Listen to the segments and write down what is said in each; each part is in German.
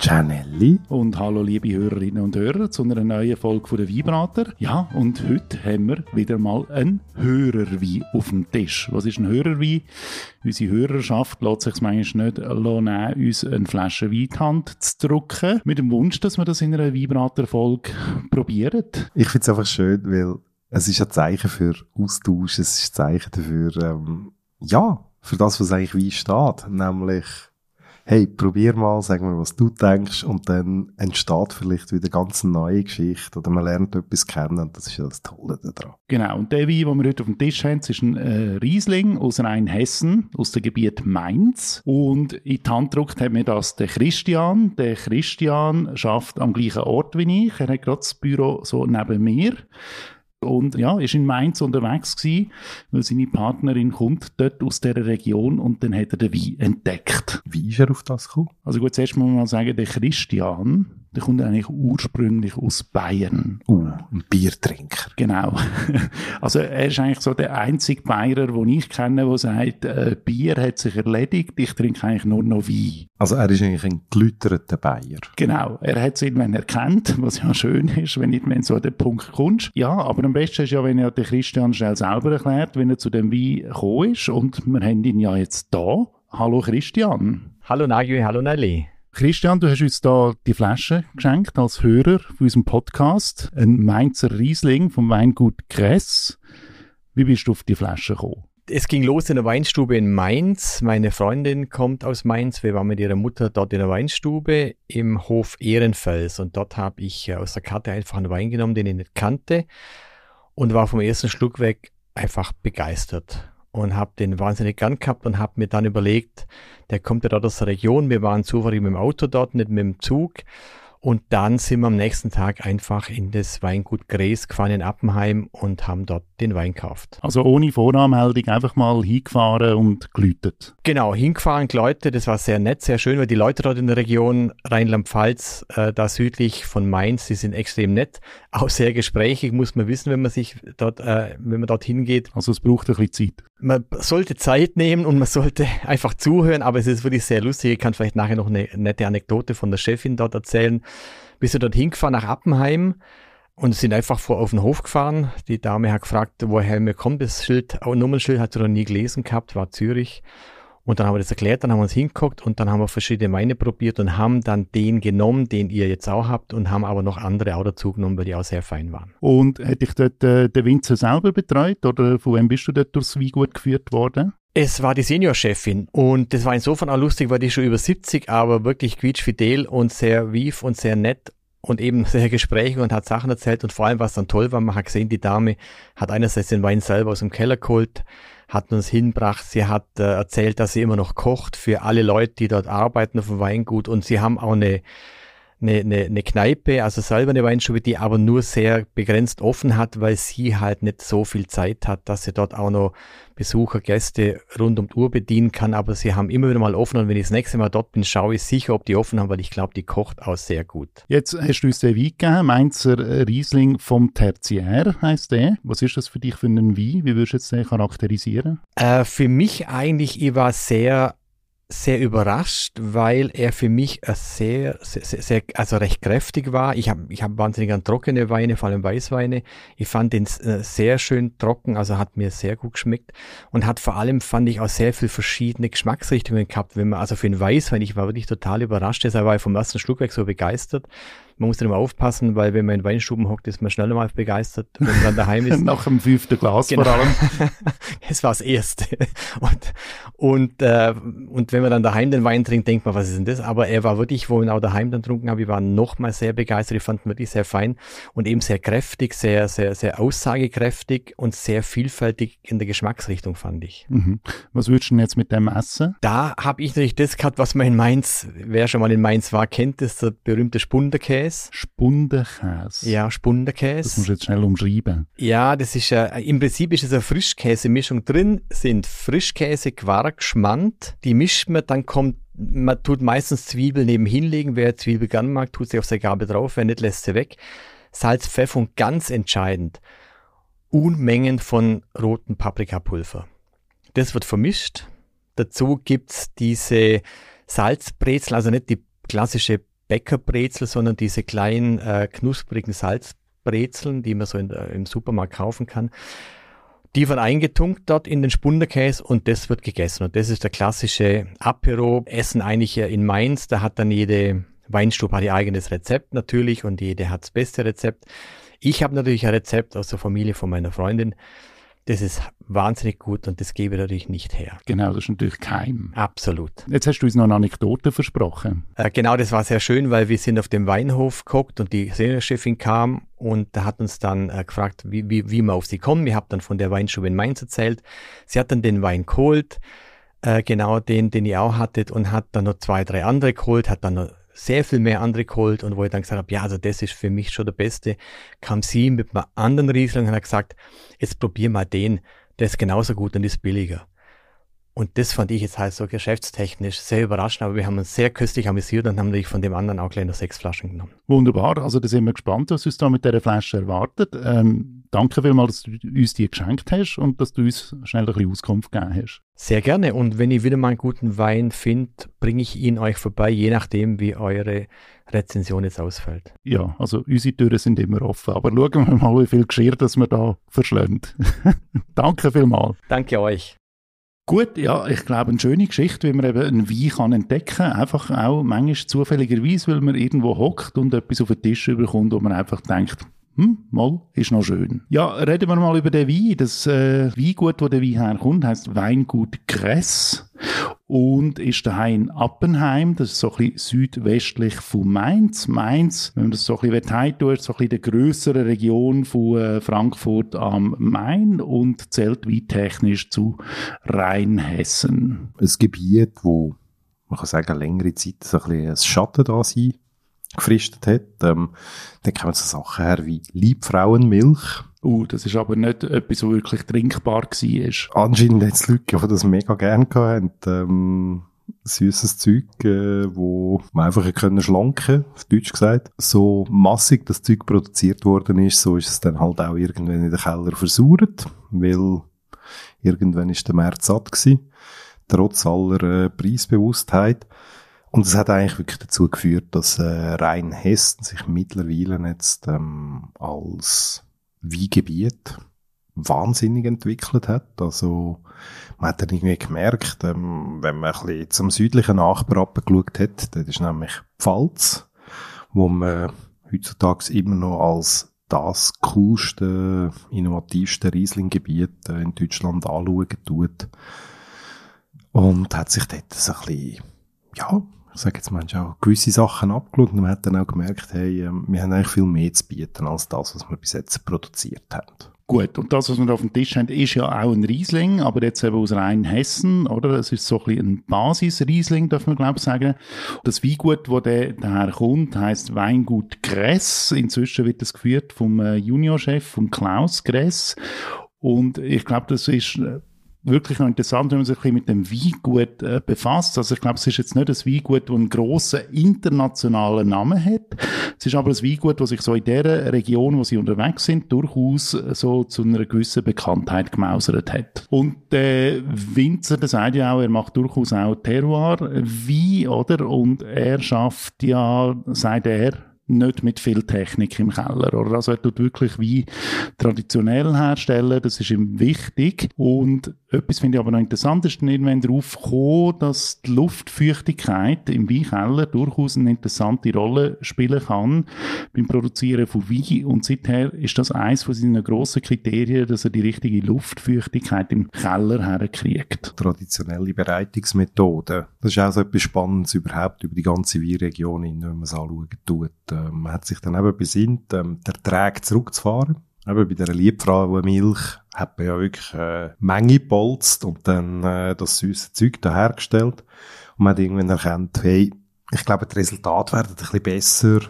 Gianelli. Und hallo liebe Hörerinnen und Hörer zu einer neuen Folge von der Weinbrater. Ja, und heute haben wir wieder mal einen Hörerwein auf dem Tisch. Was ist ein Hörerwein? Unsere Hörerschaft lässt sich manchmal nicht nehmen, uns eine Flasche Wein in die Hand zu drücken. Mit dem Wunsch, dass wir das in einer Weinbrater-Folge probieren. Ich finde es einfach schön, weil es ist ein Zeichen für Austausch, es ist ein Zeichen dafür, ähm, ja, für das, was eigentlich Wein steht, nämlich hey, probier mal, sag mir, was du denkst und dann entsteht vielleicht wieder ganz eine neue Geschichte oder man lernt etwas kennen und das ist ja das Tolle daran. Genau, und der Wein, den wir heute auf dem Tisch haben, ist ein äh, Riesling aus Rheinhessen, aus dem Gebiet Mainz und in die Hand gedruckt hat mir das der Christian. Der Christian schafft am gleichen Ort wie ich, er hat gerade das Büro so neben mir und ja, ist in Mainz unterwegs gewesen, weil seine Partnerin kommt dort aus der Region und dann hat er den Wein entdeckt. Wie ist er auf das gekommen? Also gut, zuerst muss man mal sagen, der Christian, der kommt eigentlich ursprünglich aus Bayern. Uh, ein Biertrinker. Genau. Also er ist eigentlich so der einzige Bayer, den ich kenne, der sagt, äh, Bier hat sich erledigt, ich trinke eigentlich nur noch Wein. Also er ist eigentlich ein gelüterter Bayer. Genau. Er hat es irgendwann erkannt, was ja schön ist, wenn du so an den Punkt kommst. Ja, aber am besten ist ja, wenn er der Christian schnell selber erklärt, wenn er zu dem Wein gekommen ist und wir haben ihn ja jetzt da. Hallo Christian. Hallo Nagui, hallo Nelly. Christian, du hast uns da die Flasche geschenkt als Hörer für unserem Podcast. Ein Mainzer Riesling vom Weingut Kress. Wie bist du auf die Flasche gekommen? Es ging los in der Weinstube in Mainz. Meine Freundin kommt aus Mainz. Wir waren mit ihrer Mutter dort in der Weinstube im Hof Ehrenfels. Und dort habe ich aus der Karte einfach einen Wein genommen, den ich nicht kannte. Und war vom ersten Schluck weg einfach begeistert und habe den wahnsinnig gern gehabt und habe mir dann überlegt, der kommt ja dort aus der Region, wir waren zufällig mit dem Auto dort, nicht mit dem Zug und dann sind wir am nächsten Tag einfach in das Weingut Gräs gefahren in Appenheim und haben dort den Wein gekauft. Also ohne Voranmeldung einfach mal hingefahren und geläutet. Genau, hingefahren, geläutet. Das war sehr nett, sehr schön, weil die Leute dort in der Region Rheinland-Pfalz, äh, da südlich von Mainz, die sind extrem nett. Auch sehr gesprächig, muss man wissen, wenn man sich dort, äh, wenn man dort hingeht. Also es braucht ein bisschen Zeit. Man sollte Zeit nehmen und man sollte einfach zuhören, aber es ist wirklich sehr lustig. Ich kann vielleicht nachher noch eine nette Anekdote von der Chefin dort erzählen. Wir sind dort hingefahren nach Appenheim und sind einfach vor auf den Hof gefahren. Die Dame hat gefragt, woher mir kommt. Das Schild, auch Nummernsschild hat sie noch nie gelesen gehabt, war Zürich. Und dann haben wir das erklärt, dann haben wir uns hingeguckt und dann haben wir verschiedene Weine probiert und haben dann den genommen, den ihr jetzt auch habt und haben aber noch andere auch dazu genommen, weil die auch sehr fein waren. Und hätte ich dort äh, den Winzer selber betreut oder von wem bist du dort durchs Weingut geführt worden? Es war die Seniorchefin und das war insofern auch lustig, weil die schon über 70, aber wirklich quietschfidel und sehr wief und sehr nett und eben sehr Gespräche und hat Sachen erzählt und vor allem, was dann toll war, man hat gesehen, die Dame hat einerseits den Wein selber aus dem Keller geholt, hat uns hinbracht. Sie hat äh, erzählt, dass sie immer noch kocht für alle Leute, die dort arbeiten auf dem Weingut. Und sie haben auch eine, eine, eine, eine Kneipe, also selber eine Weinstube, die aber nur sehr begrenzt offen hat, weil sie halt nicht so viel Zeit hat, dass sie dort auch noch Besucher, Gäste rund um die Uhr bedienen kann, aber sie haben immer wieder mal offen und wenn ich das nächste Mal dort bin, schaue ich sicher, ob die offen haben, weil ich glaube, die kocht auch sehr gut. Jetzt hast du uns den Wein gegeben, Mainzer Riesling vom Tertiär heißt der. Was ist das für dich für einen Wein? Wie würdest du jetzt den charakterisieren? Äh, für mich eigentlich, ich war sehr sehr überrascht, weil er für mich sehr, sehr, sehr also recht kräftig war. Ich habe ich hab wahnsinnig an trockene Weine, vor allem Weißweine. Ich fand den äh, sehr schön trocken, also hat mir sehr gut geschmeckt und hat vor allem, fand ich, auch sehr viel verschiedene Geschmacksrichtungen gehabt. Wenn man, also für den Weißwein, ich war wirklich total überrascht, deshalb war ich vom ersten Schluck weg so begeistert. Man muss dann immer aufpassen, weil wenn man in Weinstuben hockt, ist man schneller mal begeistert, wenn man dann daheim ist. Nach dem fünften Glas genau. vor allem. es war das erste. Und, und, äh, und wenn man dann daheim den Wein trinkt, denkt man, was ist denn das? Aber er war wirklich, wo wir ihn auch daheim dann getrunken haben, wir waren nochmal sehr begeistert. Ich fand ihn wirklich sehr fein und eben sehr kräftig, sehr, sehr, sehr aussagekräftig und sehr vielfältig in der Geschmacksrichtung, fand ich. Mhm. Was würdest du denn jetzt mit dem essen? Da habe ich natürlich das gehabt, was man in Mainz, wer schon mal in Mainz war, kennt, das ist der berühmte Spunderkäse. Spundenkäse. Spundenkäse. Ja, Spundenkäse. Das musst du jetzt schnell umschreiben. Ja, das ist äh, im Prinzip ist es eine Frischkäsemischung drin, sind Frischkäse, Quark, Schmand. Die mischt man, dann kommt man tut meistens Zwiebel nebenhin legen. Wer Zwiebel gern mag, tut sie auf der Gabel drauf. Wer nicht, lässt sie weg. Salz, Pfeffer und ganz entscheidend, Unmengen von rotem Paprikapulver. Das wird vermischt. Dazu gibt's diese Salzbrezel, also nicht die klassische Bäckerbrezel, sondern diese kleinen äh, knusprigen Salzbrezeln, die man so in, im Supermarkt kaufen kann. Die werden eingetunkt dort in den Spunderkäse und das wird gegessen. Und das ist der klassische Apero-Essen eigentlich in Mainz. Da hat dann jede Weinstube ihr eigenes Rezept natürlich und jede hat das beste Rezept. Ich habe natürlich ein Rezept aus der Familie von meiner Freundin. Das ist wahnsinnig gut und das gebe ich natürlich nicht her. Genau, das ist natürlich keim. Absolut. Jetzt hast du uns noch eine Anekdote versprochen. Äh, genau, das war sehr schön, weil wir sind auf dem Weinhof geguckt und die Seniorchefin kam und hat uns dann äh, gefragt, wie, wie, wie wir auf sie kommen. Ich habe dann von der Weinstube in Mainz erzählt. Sie hat dann den Wein geholt, äh, genau den, den ihr auch hattet und hat dann noch zwei, drei andere geholt, hat dann noch sehr viel mehr andere geholt und wo ich dann gesagt habe, ja, also das ist für mich schon der Beste, kam sie mit einem anderen Riesling und hat gesagt, jetzt probier mal den, der ist genauso gut und ist billiger. Und das fand ich jetzt halt so geschäftstechnisch sehr überraschend, aber wir haben uns sehr köstlich amüsiert und haben natürlich von dem anderen auch gleich noch sechs Flaschen genommen. Wunderbar, also da sind wir gespannt, was uns da mit dieser Flasche erwartet. Ähm, danke vielmals, dass du uns die geschenkt hast und dass du uns schnell ein bisschen Auskunft gegeben hast. Sehr gerne und wenn ich wieder mal einen guten Wein finde, bringe ich ihn euch vorbei, je nachdem, wie eure Rezension jetzt ausfällt. Ja, also unsere Türen sind immer offen, aber schauen wir mal, wie viel Geschirr das wir da verschlönen. danke vielmals. Danke euch. Gut, ja, ich glaube, eine schöne Geschichte, wie man eben einen Wein kann entdecken kann. Einfach auch manchmal zufälligerweise, weil man irgendwo hockt und etwas auf den Tisch bekommt, wo man einfach denkt, hm, mal, ist noch schön. Ja, reden wir mal über den Wein. Das äh, Weingut, wo der Wein herkommt, heißt Weingut Gress und ist daheim in Appenheim. Das ist so ein bisschen südwestlich von Mainz. Mainz, wenn man das so ein bisschen heimtun, ist so ein bisschen der grössere Region von äh, Frankfurt am Main und zählt weittechnisch zu Rheinhessen. Ein Gebiet, wo man kann sagen, längere Zeit so ein bisschen ein Schatten da sein gefristet hat. Ähm, dann kommen so Sachen her wie Liebfrauenmilch. Uh, das ist aber nicht etwas, was wirklich trinkbar war. Anscheinend hat es Leute, die das mega gerne hatten. Ähm, süßes Zeug, äh, wo man einfach können schlanken, auf Deutsch gesagt. So massig das Zeug produziert worden ist, so ist es dann halt auch irgendwann in den Keller versucht, weil irgendwann ist der März satt gewesen, trotz aller äh, Preisbewusstheit. Und es hat eigentlich wirklich dazu geführt, dass äh, Rheinhessen sich mittlerweile jetzt ähm, als Weingebiet wahnsinnig entwickelt hat. Also man hat dann irgendwie gemerkt, ähm, wenn man ein bisschen zum südlichen Nachbar abgeschaut hat, das ist nämlich Pfalz, wo man heutzutage immer noch als das coolste, innovativste Rieslinggebiet äh, in Deutschland anschauen tut. Und hat sich dort so ein bisschen, ja, ich sage jetzt manchmal auch gewisse Sachen abgeschaut und man hat dann auch gemerkt, hey, ähm, wir haben eigentlich viel mehr zu bieten als das, was wir bis jetzt produziert haben. Gut, und das, was wir auf dem Tisch haben, ist ja auch ein Riesling, aber jetzt eben aus rein Hessen, oder? Es ist so ein bisschen ein Basis-Riesling, darf man glaube ich sagen. Das Weingut, wo der daher kommt, heisst Weingut Gress. Inzwischen wird das geführt vom äh, Juniorchef, vom Klaus Gress. Und ich glaube, das ist äh, wirklich noch interessant, wenn man sich ein bisschen mit dem Weingut äh, befasst. Also ich glaube, es ist jetzt nicht ein Weingut, das einen grossen internationalen Namen hat. Es ist aber ein Weingut, das sich so in der Region, wo sie unterwegs sind, durchaus äh, so zu einer gewissen Bekanntheit gemausert hat. Und der Winzer, der sagt ja auch, er macht durchaus auch Terroir-Wein, oder? Und er schafft ja, sagt er, nicht mit viel Technik im Keller. Oder? Also er tut wirklich wie traditionell herstellen, das ist ihm wichtig. Und etwas finde ich aber noch interessant, ist dann irgendwann darauf gekommen, dass die Luftfeuchtigkeit im Weinkeller durchaus eine interessante Rolle spielen kann beim Produzieren von Wein. Und seither ist das eines von seinen grossen Kriterien, dass er die richtige Luftfeuchtigkeit im Keller herkriegt. Traditionelle Bereitungsmethoden. Das ist auch so etwas Spannendes überhaupt über die ganze Weinregion, wenn man es anschauen tut. Äh, man hat sich dann eben besinnt, ähm, der Träg zurückzufahren. Eben bei dieser Liebfrauenmilch hat man ja wirklich äh, Menge gepolzt und dann äh, das süße Zeug da hergestellt. Und man hat irgendwann erkannt, hey, ich glaube, die Resultate werden ein bisschen besser,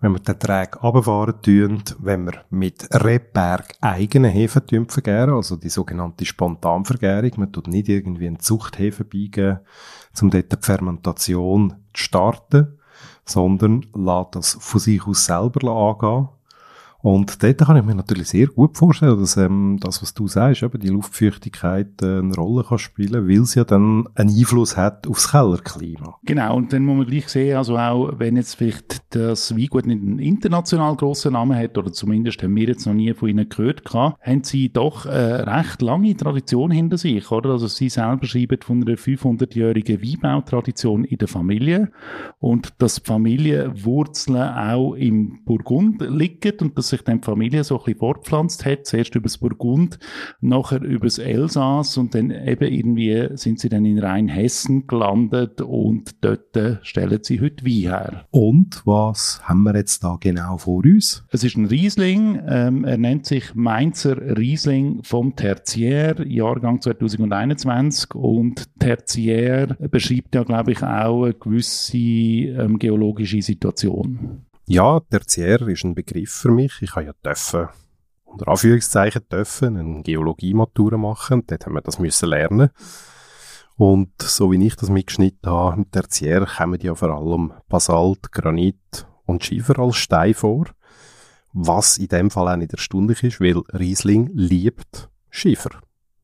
wenn wir den Träg runterfahren tun, wenn wir mit Rebberg eigenen Hefen vergären, also die sogenannte Spontanvergärung, man tut nicht irgendwie einen Zuchthefe beigeben, um dort die Fermentation zu starten, sondern lässt das von sich aus selber angehen und dort kann ich mir natürlich sehr gut vorstellen, dass ähm, das, was du sagst, eben die Luftfeuchtigkeit äh, eine Rolle kann spielen, weil sie ja dann einen Einfluss hat aufs Kellerklima. Genau, und dann muss man gleich sehen, also auch wenn jetzt vielleicht das Weingut nicht einen international grossen Namen hat, oder zumindest haben wir jetzt noch nie von ihnen gehört gehabt, haben sie doch eine recht lange Tradition hinter sich, oder? Also sie selber schreiben von einer 500-jährigen Weinbautradition in der Familie und dass die Familienwurzeln auch im Burgund liegen und das sich dann die Familie so ein bisschen fortpflanzt hat. Zuerst übers Burgund, nachher übers Elsass und dann eben irgendwie sind sie dann in Rheinhessen gelandet und dort stellen sie heute Wein her. Und was haben wir jetzt da genau vor uns? Es ist ein Riesling, ähm, er nennt sich Mainzer Riesling vom Tertiär, Jahrgang 2021 und Tertiär beschreibt ja, glaube ich, auch eine gewisse ähm, geologische Situation. Ja, Tertiär ist ein Begriff für mich. Ich habe ja dürfen, unter Anführungszeichen dürfen, eine Geologie-Matura machen. Dort haben wir das müssen lernen. Und so wie ich das mitgeschnitten habe, im Tertiär kommen ja vor allem Basalt, Granit und Schiefer als Stein vor. Was in dem Fall auch nicht erstaunlich ist, weil Riesling liebt Schiefer.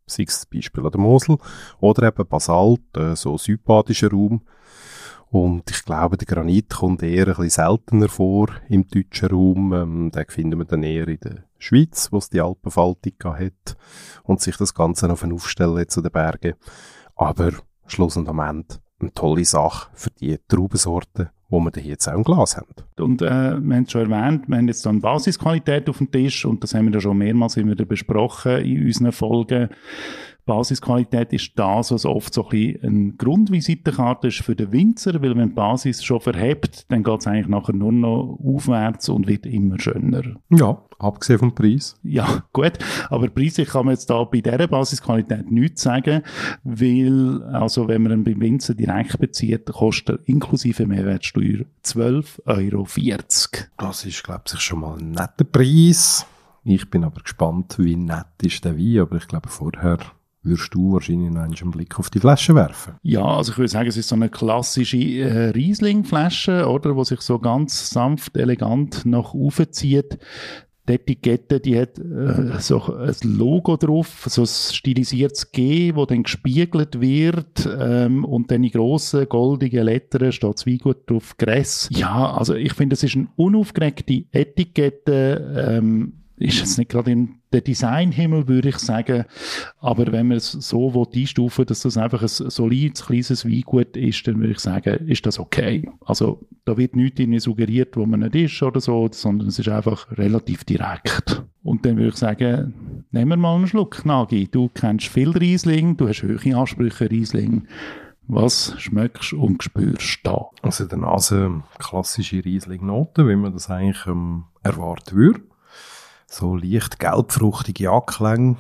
Sei es zum Beispiel an der Mosel oder eben Basalt, äh, so südbadischer Raum. Und ich glaube, der Granit kommt eher ein bisschen seltener vor im deutschen Raum. Ähm, den finden wir dann eher in der Schweiz, wo es die Alpenfaltung hat und sich das Ganze auf einen Aufstellen zu den Bergen. Aber Schluss und am Ende eine tolle Sache für die Traubensorten, wo wir hier jetzt auch im Glas haben. Und äh, wir haben es schon erwähnt, wir haben jetzt dann Basisqualität auf dem Tisch und das haben wir ja schon mehrmals immer besprochen in unseren Folgen. Basisqualität ist das, was oft so ein bisschen eine Grundvisitenkarte ist für den Winzer, weil wenn die Basis schon verhebt, dann geht es eigentlich nachher nur noch aufwärts und wird immer schöner. Ja, abgesehen vom Preis. Ja, gut, aber preislich kann man jetzt da bei dieser Basisqualität nichts sagen, weil, also wenn man ihn beim Winzer direkt bezieht, kostet er inklusive Mehrwertsteuer 12,40 Euro. Das ist, glaube ich, schon mal ein netter Preis. Ich bin aber gespannt, wie nett ist der Wein, aber ich glaube vorher würdest du wahrscheinlich noch einen Blick auf die Flasche werfen. Ja, also ich würde sagen, es ist so eine klassische äh, Riesling-Flasche, oder, wo sich so ganz sanft, elegant nach oben zieht. Die Etikette, die hat äh, so ein Logo drauf, so ein stilisiertes G, wo dann gespiegelt wird ähm, und dann in grossen goldigen Lettern steht Zweigut drauf, Gress. Ja, also ich finde, es ist eine unaufgeregte Etikette, ähm, ist jetzt nicht gerade in der Designhimmel, würde ich sagen. Aber wenn man es so einstufen dass das einfach ein solides, kleines Weingut ist, dann würde ich sagen, ist das okay. Also da wird nichts irgendwie suggeriert, wo man nicht ist oder so, sondern es ist einfach relativ direkt. Und dann würde ich sagen, nehmen wir mal einen Schluck, Nagi. Du kennst viel Riesling, du hast hohe Ansprüche Riesling. Was schmeckst und spürst da? Also in der Nase klassische Riesling-Noten, wie man das eigentlich ähm, erwarten würde so leicht gelbfruchtige Anklänge.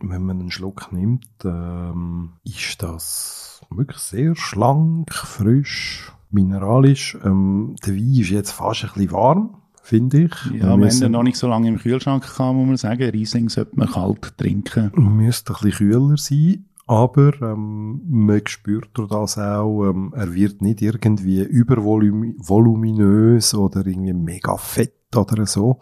Wenn man einen Schluck nimmt, ähm, ist das wirklich sehr schlank, frisch, mineralisch. Ähm, der Wein ist jetzt fast ein bisschen warm, finde ich. Ja, wir haben noch nicht so lange im Kühlschrank gehabt, muss man sagen. Riesling sollte man kalt trinken. Müsste ein bisschen kühler sein. Aber ähm, man spürt durch das auch, ähm, er wird nicht irgendwie übervoluminös oder irgendwie mega fett oder so,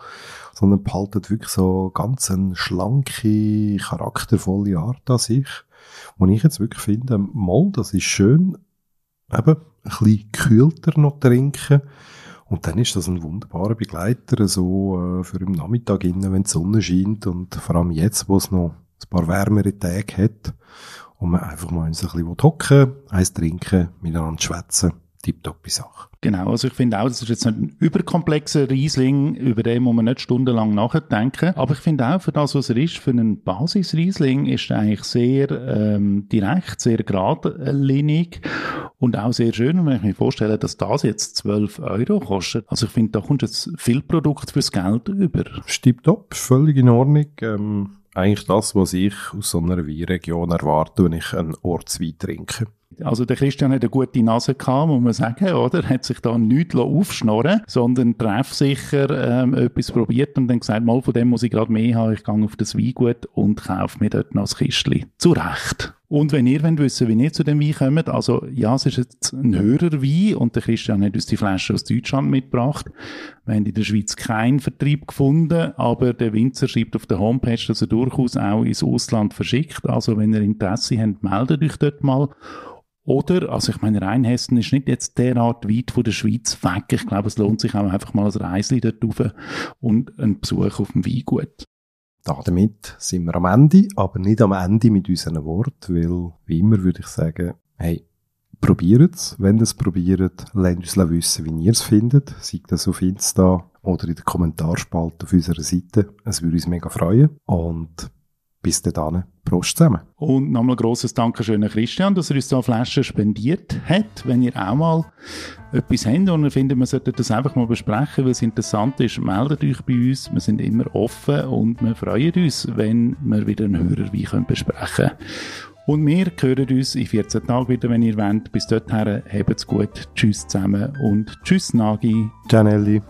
sondern behaltet wirklich so ganz eine schlanke, charaktervolle Art an sich. Und ich jetzt wirklich finde, mal, das ist schön, eben, ein bisschen kühlter noch trinken. Und dann ist das ein wunderbarer Begleiter, so, äh, für im Nachmittag innen, wenn die Sonne scheint und vor allem jetzt, wo es noch ein paar wärmere Tage hat und man einfach mal ein bisschen hocken eins trinken, miteinander schwätzen tipptoppe Sache. Genau, also ich finde auch, das ist jetzt nicht ein überkomplexer Riesling, über den muss man nicht stundenlang nachdenken. Aber ich finde auch, für das, was er ist, für einen Basisriesling, ist er eigentlich sehr ähm, direkt, sehr geradlinig und auch sehr schön. Und wenn ich mir vorstelle, dass das jetzt 12 Euro kostet, also ich finde, da kommt jetzt viel Produkt fürs Geld über. Stimmt top, völlig in Ordnung. Ähm, eigentlich das, was ich aus so einer Weinregion erwarte, wenn ich einen Ortswein trinke. Also der Christian hat eine gute Nase gehabt, muss man sagen, oder? Hat sich da nichts aufschnorren sondern treffsicher ähm, etwas probiert und dann gesagt, mal von dem muss ich gerade mehr haben, ich gehe auf das Weingut und kaufe mir dort noch das Kistchen. Zurecht. Und wenn ihr wollt wissen, wie ihr zu dem Wein kommt, also ja, es ist jetzt ein höherer Wein und der Christian hat uns die Flasche aus Deutschland mitgebracht. Wir haben in der Schweiz keinen Vertrieb gefunden, aber der Winzer schreibt auf der Homepage, dass er durchaus auch ins Ausland verschickt. Also wenn ihr Interesse habt, meldet euch dort mal. Oder, also ich meine, Rheinhessen ist nicht jetzt derart weit von der Schweiz weg. Ich glaube, es lohnt sich auch einfach mal als Reisli dort rauf und einen Besuch auf dem Weingut. Damit sind wir am Ende, aber nicht am Ende mit unseren Worten, weil, wie immer würde ich sagen, hey, probiert es. Wenn ihr es probiert, lasst uns wissen, wie ihr es findet. Sei das auf Insta oder in der Kommentarspalte auf unserer Seite. Es würde uns mega freuen. Und bis dann, Prost zusammen. Und nochmal grosses Dankeschön an Christian, dass er uns da Flaschen spendiert hat. Wenn ihr auch mal etwas habt und ihr findet, man sollte das einfach mal besprechen, weil es interessant ist, meldet euch bei uns. Wir sind immer offen und wir freuen uns, wenn wir wieder einen Hörer wie besprechen können. Und wir hören uns in 14 Tagen wieder, wenn ihr wollt. Bis dorthin, habt's gut. Tschüss zusammen und tschüss Nagi. Ciao Nelly.